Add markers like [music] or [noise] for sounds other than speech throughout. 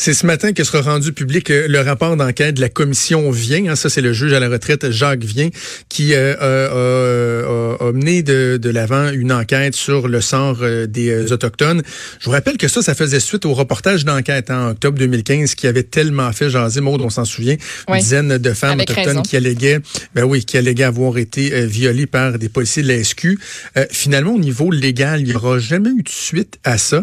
C'est ce matin que sera rendu public euh, le rapport d'enquête de la commission Vient. Hein, ça, c'est le juge à la retraite Jacques Vient qui euh, a, mené de, de l'avant une enquête sur le sort euh, des autochtones. Je vous rappelle que ça, ça faisait suite au reportage d'enquête hein, en octobre 2015 qui avait tellement fait jaser, Maud, on s'en souvient, une dizaine de femmes autochtones qui alléguaient, ben oui, qui alléguaient avoir été violées par des policiers de la SQ. finalement, au niveau légal, il n'y aura jamais eu de suite à ça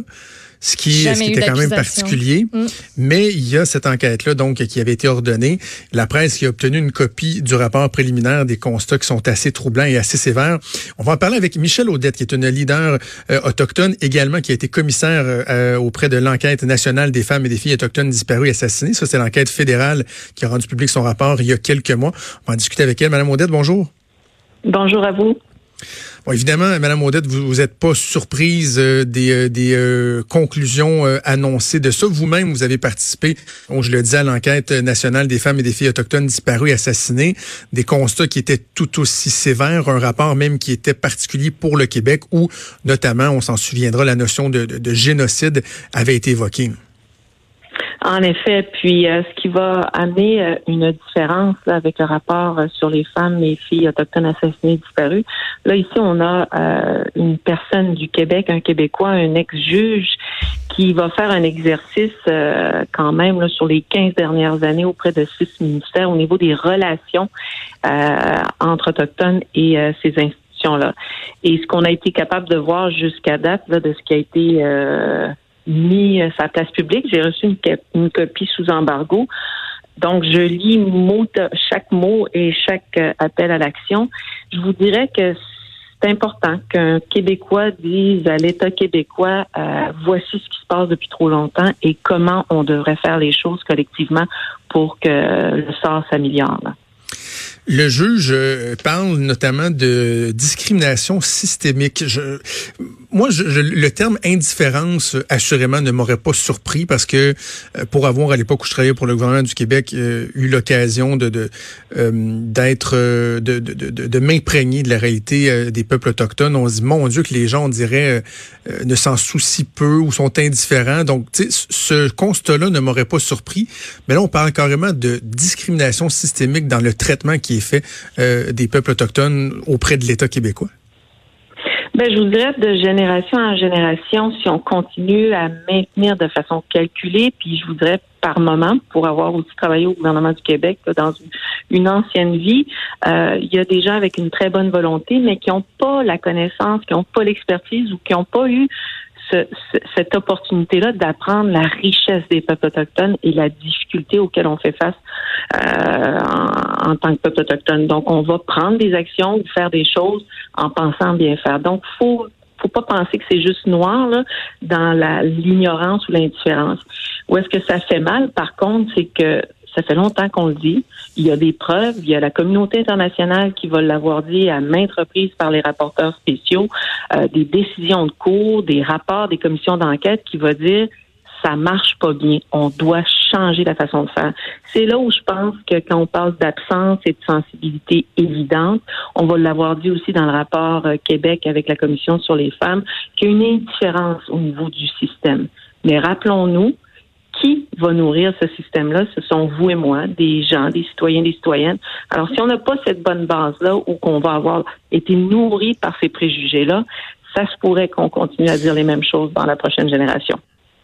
ce qui, était quand même particulier. Mm. Mais il y a cette enquête-là donc qui avait été ordonnée. La presse qui a obtenu une copie du rapport préliminaire des constats qui sont assez troublants et assez sévères. On va en parler avec Michel Audette, qui est une leader euh, autochtone également, qui a été commissaire euh, auprès de l'enquête nationale des femmes et des filles autochtones disparues et assassinées. Ça, c'est l'enquête fédérale qui a rendu public son rapport il y a quelques mois. On va en discuter avec elle. Madame Audette, bonjour. Bonjour à vous. Bon, évidemment, Madame Audette, vous n'êtes pas surprise euh, des, euh, des euh, conclusions annoncées de ça. Vous-même, vous avez participé, bon, je le disais, à l'enquête nationale des femmes et des filles autochtones disparues et assassinées. Des constats qui étaient tout aussi sévères, un rapport même qui était particulier pour le Québec, où notamment, on s'en souviendra, la notion de, de génocide avait été évoquée. En effet, puis euh, ce qui va amener euh, une différence avec le rapport euh, sur les femmes et filles autochtones assassinées disparues. Là, ici, on a une personne du Québec, un Québécois, un ex-juge qui va faire un exercice quand même là, sur les 15 dernières années auprès de six ministères au niveau des relations entre autochtones et ces institutions-là. Et ce qu'on a été capable de voir jusqu'à date là, de ce qui a été mis euh, sa place publique. J'ai reçu une, copie sous embargo. Donc, je lis mot chaque mot et chaque euh, appel à l'action. Je vous dirais que c'est important qu'un Québécois dise à l'État québécois euh, voici ce qui se passe depuis trop longtemps et comment on devrait faire les choses collectivement pour que le sort s'améliore. Le juge parle notamment de discrimination systémique. Je, moi, je, le terme indifférence, assurément, ne m'aurait pas surpris parce que euh, pour avoir, à l'époque où je travaillais pour le gouvernement du Québec, euh, eu l'occasion de euh, d'être, de, de, de, de m'imprégner de la réalité des peuples autochtones, on se dit, mon Dieu, que les gens, on dirait, ne s'en soucient peu ou sont indifférents. Donc, ce constat-là ne m'aurait pas surpris. Mais là, on parle carrément de discrimination systémique dans le traitement qui fait des peuples autochtones auprès de l'État québécois? Ben, je vous dirais de génération en génération, si on continue à maintenir de façon calculée, puis je voudrais par moment, pour avoir aussi travaillé au gouvernement du Québec dans une, ancienne vie, euh, il y a des gens avec une très bonne volonté, mais qui n'ont pas la connaissance, qui n'ont pas l'expertise ou qui n'ont pas eu cette opportunité-là d'apprendre la richesse des peuples autochtones et la difficulté auxquelles on fait face euh, en, tant que peuple autochtone. Donc, on va prendre des actions ou faire des choses en pensant bien faire. Donc, faut faut pas penser que c'est juste noir là, dans l'ignorance ou l'indifférence. Où est-ce que ça fait mal, par contre, c'est que ça fait longtemps qu'on le dit. Il y a des preuves. Il y a la communauté internationale qui va l'avoir dit à maintes reprises par les rapporteurs spéciaux, euh, des décisions de cours, des rapports, des commissions d'enquête qui vont dire ça marche pas bien. On doit changer la façon de faire. C'est là où je pense que quand on parle d'absence et de sensibilité évidente, on va l'avoir dit aussi dans le rapport euh, Québec avec la Commission sur les femmes, qu'il y a une indifférence au niveau du système. Mais rappelons-nous, qui va nourrir ce système-là? Ce sont vous et moi, des gens, des citoyens, des citoyennes. Alors, si on n'a pas cette bonne base-là ou qu'on va avoir été nourri par ces préjugés-là, ça se pourrait qu'on continue à dire les mêmes choses dans la prochaine génération.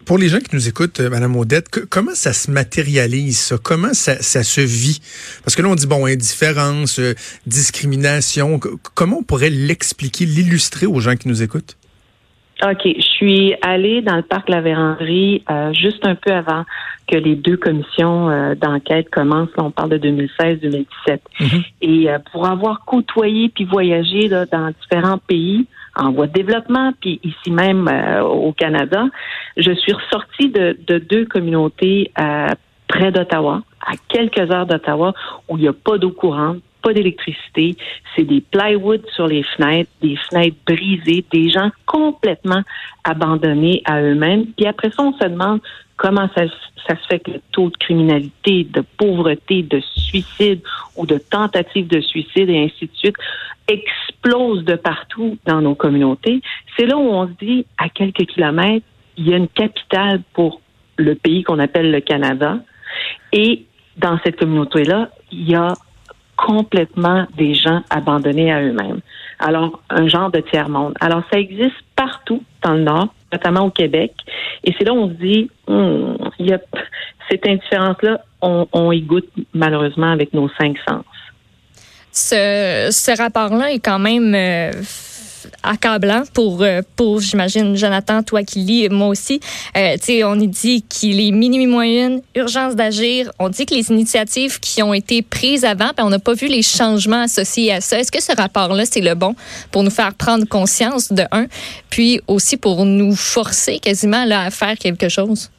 Pour les gens qui nous écoutent, euh, Madame Odette, comment ça se matérialise, Comment ça, se vit? Parce que là, on dit, bon, indifférence, euh, discrimination. Comment on pourrait l'expliquer, l'illustrer aux gens qui nous écoutent? OK. Je suis allée dans le parc La Vérandrie euh, juste un peu avant que les deux commissions euh, d'enquête commencent. on parle de 2016-2017. Mm-hmm. Et euh, pour avoir côtoyé puis voyagé dans différents pays en voie de développement, puis ici même au Canada, je suis ressortie de, de deux communautés près d'Ottawa, à quelques heures d'Ottawa, où il n'y a pas d'eau courante, pas d'électricité, c'est des plywood sur les fenêtres, des fenêtres brisées, des gens complètement abandonnés à eux-mêmes. Puis après ça, on se demande comment ça, ça, se fait que le taux de criminalité, de pauvreté, de suicide ou de tentative de suicide et ainsi de suite explose de partout dans nos communautés. C'est là où on se dit, à quelques kilomètres, il y a une capitale pour le pays qu'on appelle le Canada. Et dans cette communauté-là, il y a complètement des gens abandonnés à eux-mêmes. Alors, un genre de tiers-monde. Alors, ça existe partout dans le Nord, notamment au Québec. Et c'est là où on se dit, hmm, y a cette indifférence-là, on, on y goûte malheureusement avec nos cinq sens. Ce, ce rapport-là est quand même euh, accablant pour, euh, pour j'imagine, Jonathan, toi qui lis, moi aussi. Euh, on y dit qu'il est minuit moyenne, urgence d'agir. On dit que les initiatives qui ont été prises avant, ben, on n'a pas vu les changements associés à ça. Est-ce que ce rapport-là, c'est le bon pour nous faire prendre conscience de un, puis aussi pour nous forcer quasiment là, à faire quelque chose?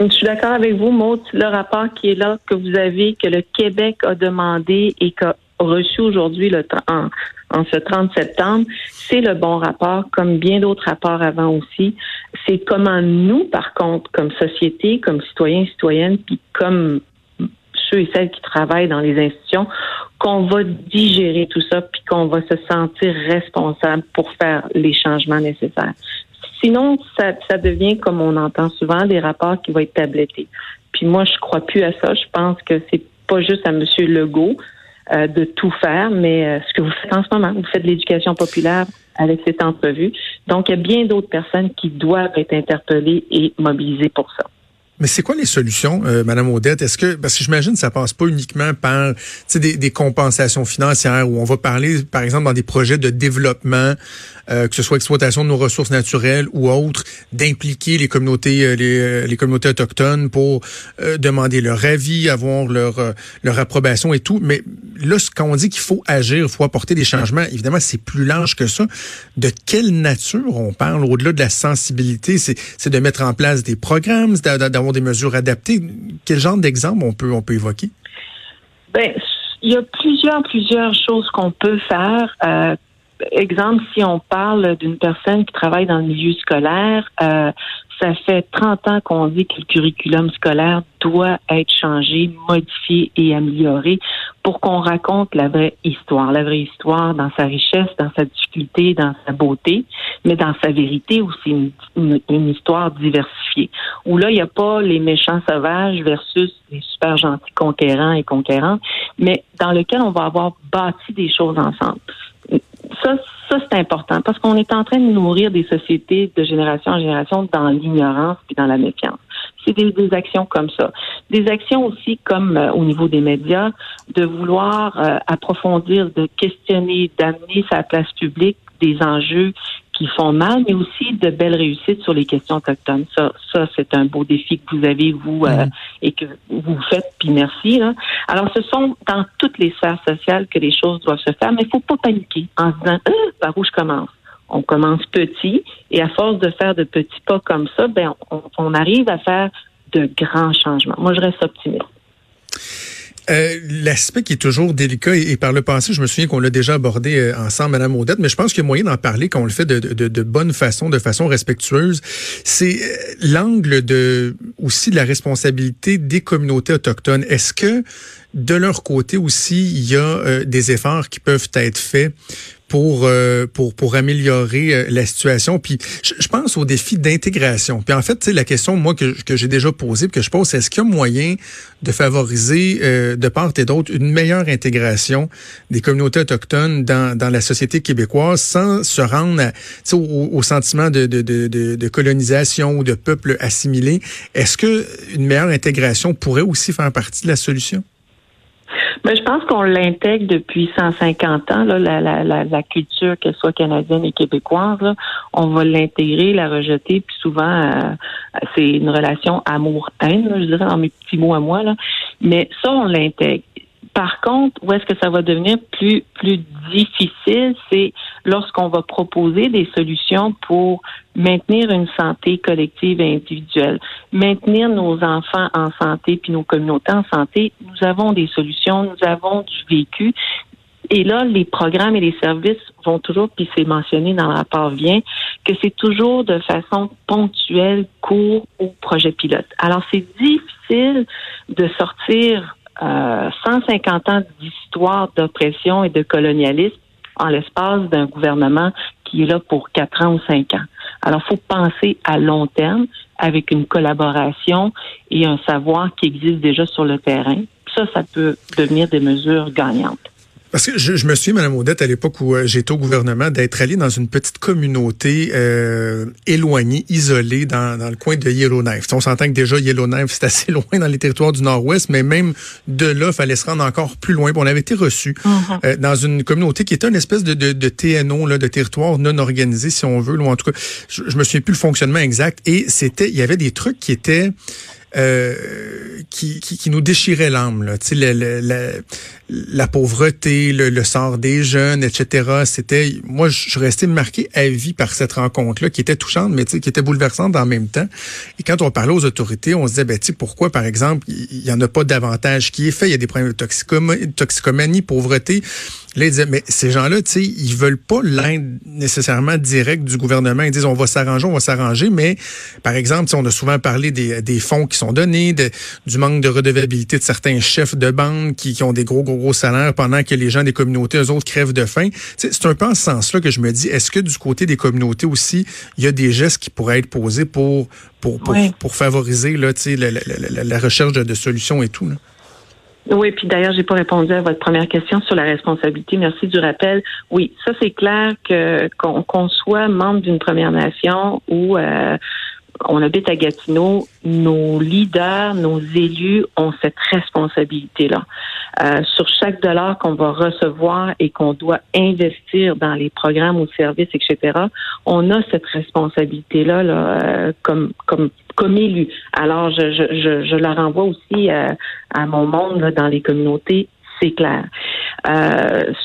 Je suis d'accord avec vous, Maud. Le rapport qui est là, que vous avez, que le Québec a demandé et qu'a reçu aujourd'hui le en, en ce 30 septembre, c'est le bon rapport, comme bien d'autres rapports avant aussi. C'est comment nous, par contre, comme société, comme citoyens, citoyennes, puis comme ceux et celles qui travaillent dans les institutions, qu'on va digérer tout ça, puis qu'on va se sentir responsable pour faire les changements nécessaires. Sinon, ça, devient, comme on entend souvent, des rapports qui vont être tablettés. Puis moi, je crois plus à ça. Je pense que c'est pas juste à M. Legault euh, de tout faire, mais euh, ce que vous faites en ce moment, vous faites de l'éducation populaire avec cette entrevue. Donc, il y a bien d'autres personnes qui doivent être interpellées et mobilisées pour ça. Mais c'est quoi les solutions, euh, Madame Odette? Est-ce que parce que j'imagine que ça passe pas uniquement par des, des compensations financières où on va parler, par exemple, dans des projets de développement, euh, que ce soit exploitation de nos ressources naturelles ou autres, d'impliquer les communautés, euh, les, euh, les, communautés autochtones pour demander leur avis, avoir leur leur approbation et tout. Mais là, quand on dit qu'il faut agir, il faut apporter des changements, évidemment, c'est plus large que ça. De quelle nature on parle au-delà de la sensibilité? C'est de mettre en place des programmes, d'avoir des mesures adaptées. Quel genre d'exemple on peut, on peut évoquer? Ben, il y a plusieurs, plusieurs choses qu'on peut faire. Euh, exemple, si on parle d'une personne qui travaille dans le milieu scolaire, euh, ça fait 30 ans qu'on dit que le curriculum scolaire doit être changé, modifié et amélioré pour qu'on raconte la vraie histoire, la vraie histoire dans sa richesse, dans sa difficulté, dans sa beauté, mais dans sa vérité aussi une, une, histoire diversifiée. Où là, il n'y a pas les méchants sauvages versus les super gentils conquérants et conquérants, mais dans lequel on va avoir bâti des choses ensemble ça, ça c'est important parce qu'on est en train de nourrir des sociétés de génération en génération dans l'ignorance et dans la méfiance. C'est des, des, actions comme ça. Des actions aussi comme euh, au niveau des médias, de vouloir euh, approfondir, de questionner, d'amener sa place publique des enjeux qui font mal, mais aussi de belles réussites sur les questions autochtones. Ça, ça c'est un beau défi que vous avez, vous, euh, et que vous faites, puis merci. Là. Alors, ce sont dans toutes les sphères sociales que les choses doivent se faire, mais il faut pas paniquer en se disant, euh, par où je commence? On commence petit, et à force de faire de petits pas comme ça, ben, on, on arrive à faire de grands changements. Moi, je reste optimiste. Euh, L'aspect qui est toujours délicat, et, par le passé, je me souviens qu'on l'a déjà abordé euh, ensemble, Madame Odette, mais je pense qu'il y a moyen d'en parler quand on le fait de, de, de, bonne façon, de façon respectueuse. C'est euh, l'angle de aussi de la responsabilité des communautés autochtones. Est-ce que de leur côté aussi, il y a euh, des efforts qui peuvent être faits pour euh, pour pour améliorer euh, la situation. Puis je, pense au défi d'intégration. Puis en fait, la question moi que, que j'ai déjà posée, que je pose, est-ce qu'il y a moyen de favoriser de part et d'autre une meilleure intégration des communautés autochtones dans, dans la société québécoise sans se rendre au, au, sentiment de, de, de, de, colonisation ou de peuple assimilé? Est-ce que une meilleure intégration pourrait aussi faire partie de la solution? Mais je pense qu'on l'intègre depuis 150 ans, là, la, la, la, la, culture, qu'elle soit canadienne et québécoise. Là, on va l'intégrer, la rejeter, puis souvent, euh, c'est une relation amour-haine, je dirais, dans mes petits mots à moi. Là. Mais ça, on l'intègre. Par contre, où est-ce que ça va devenir plus plus difficile, c'est lorsqu'on va proposer des solutions pour maintenir une santé collective et individuelle, maintenir nos enfants en santé puis nos communautés en santé. Nous avons des solutions, nous avons du vécu. Et là, les programmes et les services vont toujours, puis c'est mentionné dans le rapport vient, que c'est toujours de façon ponctuelle, court ou projet pilote. Alors, c'est difficile de sortir 150 ans d'histoire d'oppression et de colonialisme en l'espace d'un gouvernement qui est là pour quatre ans ou cinq ans. Alors, faut penser à long terme, avec une collaboration et un savoir qui existe déjà sur le terrain. Ça, ça peut devenir des mesures gagnantes. Parce que je, je me suis, Mme Audette, à l'époque où euh, j'étais au gouvernement, d'être allé dans une petite communauté euh, éloignée, isolée, dans, dans le coin de Yellowknife. on s'entend que déjà Yellowknife, c'est assez [laughs] loin dans les territoires du Nord-Ouest, mais même de là, fallait se rendre encore plus loin. on avait été reçu uh-huh. euh, dans une communauté qui était une espèce de, de, de TNO, là, de territoire non organisé, si on veut. Ou en tout cas, je, je me souviens plus le fonctionnement exact. Et c'était, il y avait des trucs qui étaient euh, qui, qui, qui, nous déchirait l'âme. Là. Le, le, la pauvreté, le, sort des jeunes, etc. C'était, moi, je restais marqué à vie par cette rencontre-là, qui était touchante, mais qui était bouleversante en même temps. Et quand on parlait aux autorités, on se disait, ben, pourquoi, par exemple, il n'y en a pas davantage qui est fait? Il y a des problèmes de toxicomanie pauvreté. Là, ils disaient, mais ces gens-là, tu sais, ils veulent pas l'aide nécessairement directe du gouvernement. Ils disent, on va s'arranger, on va s'arranger. Mais, par exemple, on a souvent parlé des, des fonds qui sont donnés, de, du manque de redevabilité de certains chefs de bande qui, qui, ont des gros, gros, gros salaires pendant que les gens des communautés, eux autres, crèvent de faim. C'est un peu en ce sens-là que je me dis, est-ce que du côté des communautés aussi, il y a des gestes qui pourraient être posés pour, pour, pour, pour favoriser là, la, la, la, la, recherche de, de solutions et tout? Là? Oui, puis d'ailleurs, j'ai pas répondu à votre première question sur la responsabilité. Merci du rappel. Oui, ça c'est clair que qu'on soit membre d'une Première Nation ou euh, on habite à Gatineau, nos leaders, nos élus ont cette responsabilité-là. Euh, sur chaque dollar qu'on va recevoir et qu'on doit investir dans les programmes ou services, etc., on a cette responsabilité-là là, euh, comme, comme, comme élu. Alors, je, je, je, la renvoie aussi à, euh, à mon monde là, dans les communautés c'est clair.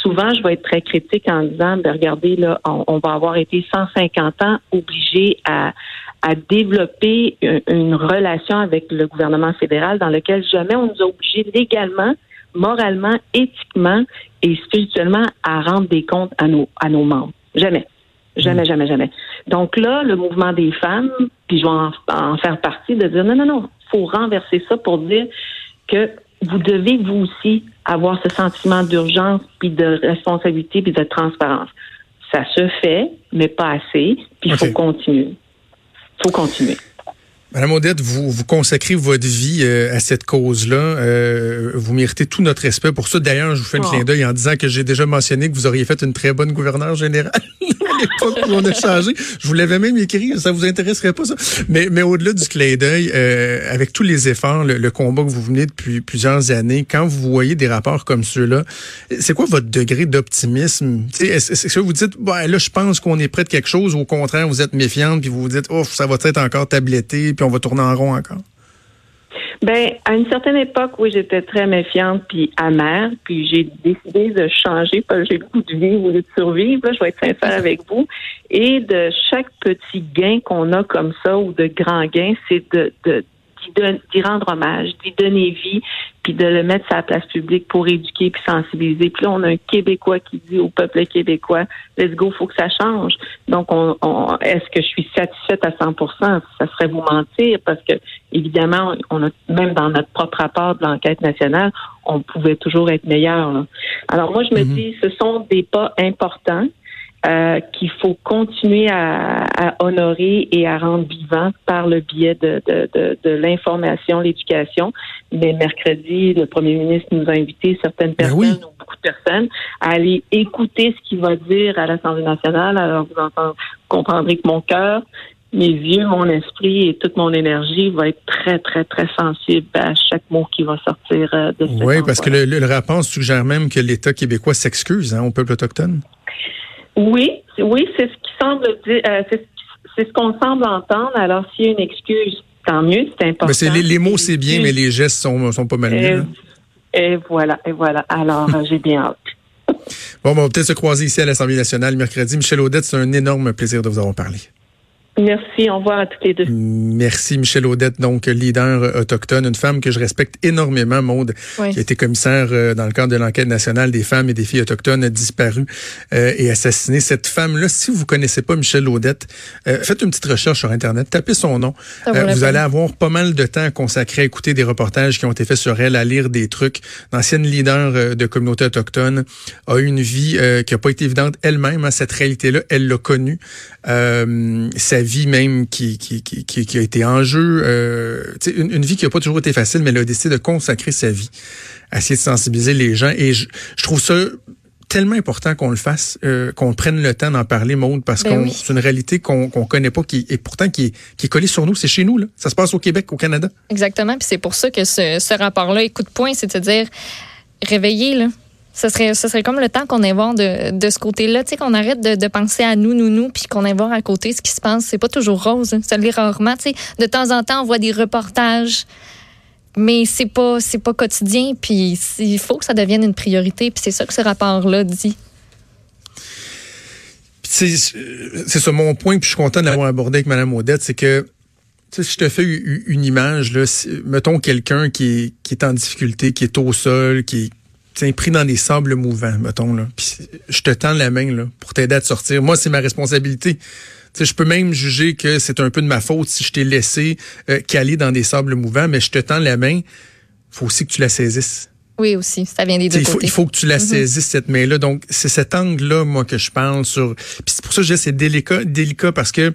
Souvent, je vais être très critique en disant, ben, regardez, là, on, on, va avoir été 150 ans obligés à, à développer une, relation avec le gouvernement fédéral dans lequel jamais on nous a obligés légalement, moralement, éthiquement et spirituellement à rendre des comptes à nos, à nos membres. Jamais. Jamais, mm. jamais, jamais. Donc là, le mouvement des femmes, puis je vais en, faire partie, de dire non, non, non, faut renverser ça pour dire que vous devez vous aussi avoir ce sentiment d'urgence, puis de responsabilité, puis de transparence. Ça se fait, mais pas assez, puis il faut continuer faut continuer. Madame Odette, vous, vous consacrez votre vie euh, à cette cause-là. Euh, vous méritez tout notre respect pour ça. D'ailleurs, je vous fais un oh. clin d'œil en disant que j'ai déjà mentionné que vous auriez fait une très bonne gouverneure générale [laughs] Je vous l'avais même écrit, ça vous intéresserait pas ça. Mais, mais au-delà du clin d'œil, euh, avec tous les efforts, le, combat que vous venez depuis plusieurs années, quand vous voyez des rapports comme ceux-là, c'est quoi votre degré d'optimisme? Est-ce que vous dites, bah, là, je pense qu'on est près de quelque chose, ou au contraire, vous êtes méfiante, puis vous vous dites, oh, ça va être encore tabletté, puis on va tourner en rond encore? Ben, à une certaine époque, oui, j'étais très méfiante puis amère, puis j'ai décidé de changer parce que j'ai le goût de vivre ou de survivre. Là, je vais être sincère [laughs] avec vous. Et de chaque petit gain qu'on a comme ça ou de grand gain, c'est de, de d'y rendre hommage, d'y donner vie, puis de le mettre sur la place publique pour éduquer puis sensibiliser. Puis là, on a un Québécois qui dit au peuple québécois, let's go, faut que ça change. Donc, on, est-ce que je suis satisfaite à 100 Ça serait vous mentir parce que, évidemment, on a même dans notre propre rapport de l'enquête nationale, on pouvait toujours être meilleur. Alors, moi, je me mm-hmm. dis, ce sont des pas importants. Euh, qu'il faut continuer à, à, honorer et à rendre vivant par le biais de, de, de, de l'information, l'éducation. Mais mercredi, le premier ministre nous a invité certaines ben personnes ou beaucoup de personnes à aller écouter ce qu'il va dire à l'Assemblée nationale. Alors vous, entendez, comprendrez que mon cœur, mes yeux, mon esprit et toute mon énergie va être très, très, très sensible à chaque mot qui va sortir euh, de cette Oui, parce que le, le, rapport suggère même que l'État québécois s'excuse hein, au peuple autochtone. Oui, oui, c'est ce qui semble dire, euh, c'est ce qu'on semble entendre. Alors, s'il y a une excuse, tant mieux, c'est important. Mais les, mots, c'est bien, mais les gestes sont, sont pas mal mieux. Et, voilà, et voilà. Alors, euh, j'ai bien hâte. [laughs] Bon, on va peut-être se croiser ici à l'Assemblée nationale mercredi. Michel Audette, c'est un énorme plaisir de vous avoir parlé. Merci, au revoir à toutes les deux. Merci Michel Audette, donc leader euh, autochtone, une femme que je respecte énormément, Maude, qui a été commissaire euh, dans le cadre de l'enquête nationale des femmes et des filles autochtones disparues euh, et assassinées. Cette femme-là, si vous connaissez pas Michel Audette, faites une petite recherche sur Internet, tapez son nom. vous allez avoir pas mal de temps consacré à écouter des reportages qui ont été faits sur elle, à lire des trucs. L'ancienne leader de communauté autochtone a eu une vie qui a pas été évidente elle-même. Hein, cette réalité-là, elle l'a connue. sa vie même qui, qui, qui, qui a été en jeu. Euh, une, une, vie qui n'a pas toujours été facile, mais elle a décidé de consacrer sa vie à essayer de sensibiliser les gens. Et je, je trouve ça tellement important qu'on le fasse, euh, qu'on prenne le temps d'en parler, Maude, parce ben que c'est une réalité qu'on qu'on connaît pas, qui et pourtant qui est, qui est collée sur nous. C'est chez nous, là. Ça se passe au Québec, au Canada. Exactement. Puis c'est pour ça que ce, ce rapport-là, point, c'est de dire réveiller, là. Ce serait, ce serait comme le temps qu'on ait voir de, de ce côté-là, tu sais, qu'on arrête de, de, penser à nous, nous, nous, puis qu'on ait voir à côté ce qui se passe. C'est pas toujours rose, hein. ça l'est rarement, tu sais. De temps en temps, on voit des reportages mais c'est pas c'est pas quotidien puis il faut que ça devienne une priorité puis c'est ça que ce rapport là dit c'est ça mon point puis je suis content de l'avoir abordé avec madame Odette c'est que si je te fais une image là mettons quelqu'un qui est, qui est en difficulté qui est au sol qui est pris dans des sables mouvants mettons là puis je te tends la main là pour t'aider à te sortir moi c'est ma responsabilité je peux même juger que c'est un peu de ma faute si je t'ai laissé euh, caler dans des sables mouvants, mais je te tends la main, faut aussi que tu la saisisses. Oui, aussi. Ça vient des deux il faut, Il faut que tu la mm-hmm. saisisses, cette main-là. Donc, c'est cet angle-là, moi, que je parle sur... Puis c'est pour ça que je dis c'est délicat, délicat parce que,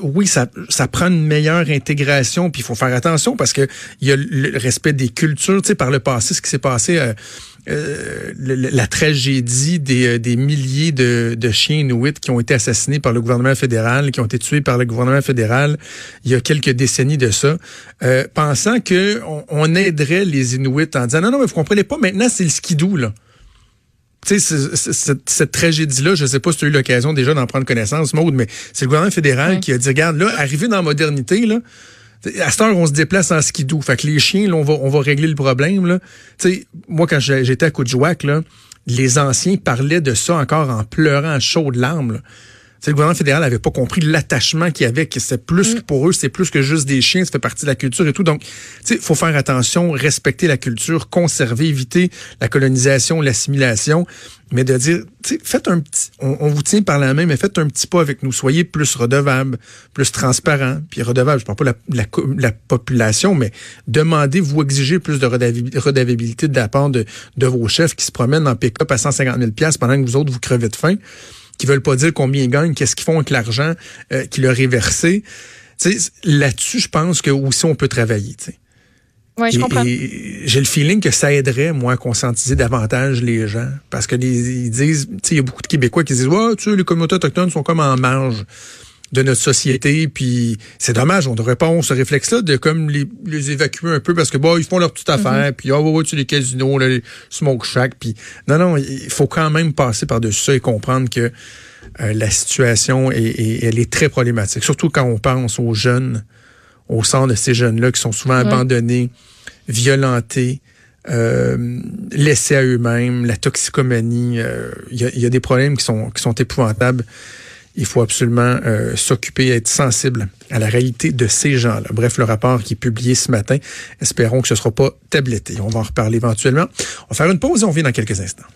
oui, ça, ça prend une meilleure intégration, puis il faut faire attention parce que il y a le respect des cultures. Tu sais, par le passé, ce qui s'est passé... Euh, euh, la tragédie des, euh, des milliers de, de chiens inuits qui ont été assassinés par le gouvernement fédéral, qui ont été tués par le gouvernement fédéral il y a quelques décennies de ça, euh, pensant que on, aiderait les Inuits en disant non, non, mais vous comprenez pas, maintenant c'est le skidoo, là. Tu sais, cette, cette tragédie-là, je sais pas si tu as eu l'occasion déjà d'en prendre connaissance, Maude, mais c'est le gouvernement fédéral qui a dit, regarde, là, arrivé dans la modernité, là, à cette heure, on se déplace en skidoo. Fait que les chiens, on va, on va régler le problème. Là. sais, moi, quand j'étais à Coudjouac, là, les anciens parlaient de ça encore en pleurant à chaudes larmes le gouvernement fédéral n'avait pas compris l'attachement qu'il y avait, que c'est plus mm. pour eux, c'est plus que juste des chiens, ça fait partie de la culture et tout. Donc, il faut faire attention, respecter la culture, conserver, éviter la colonisation, l'assimilation, mais de dire, faites un petit, on, vous tient par la main, mais faites un petit pas avec nous, soyez plus redevables, plus transparents, puis redevables, je parle pas de la, la, population, mais demandez, vous exigez plus de redevabilité de la part de, de vos chefs qui se promènent en pick-up à 150 000 pendant que vous autres, vous crevez de faim qui veulent pas dire combien ils gagnent, qu'est-ce qu'ils font avec l'argent euh, qui leur est versé. Là-dessus, je pense que aussi on peut travailler. Oui, je comprends. J'ai le feeling que ça aiderait, moi, à conscientiser davantage les gens. Parce que ils disent, tu sais, il y a beaucoup de Québécois qui disent, ouais, tu sais, les communautés autochtones sont comme en marge de notre société. Puis c'est dommage, on devrait pas avoir ce réflexe-là de comme les, les, évacuer un peu parce que bon, ils font leur petite affaire. Mm-hmm. Puis oh, ouais, tu les casinos, les smoke shack. Puis non, non, il faut quand même passer par-dessus ça et comprendre que euh, la situation est, elle est très problématique. Surtout quand on pense aux jeunes, au centre de ces jeunes-là qui sont souvent abandonnés, violentés. Euh, laissés à eux-mêmes, la toxicomanie, euh, il y, a, des problèmes qui sont qui sont épouvantables il faut absolument euh, s'occuper, être sensible à la réalité de ces gens-là. Bref, le rapport qui est publié ce matin, espérons que ce ne sera pas tabletté. On va en reparler éventuellement. On va faire une pause et on revient dans quelques instants.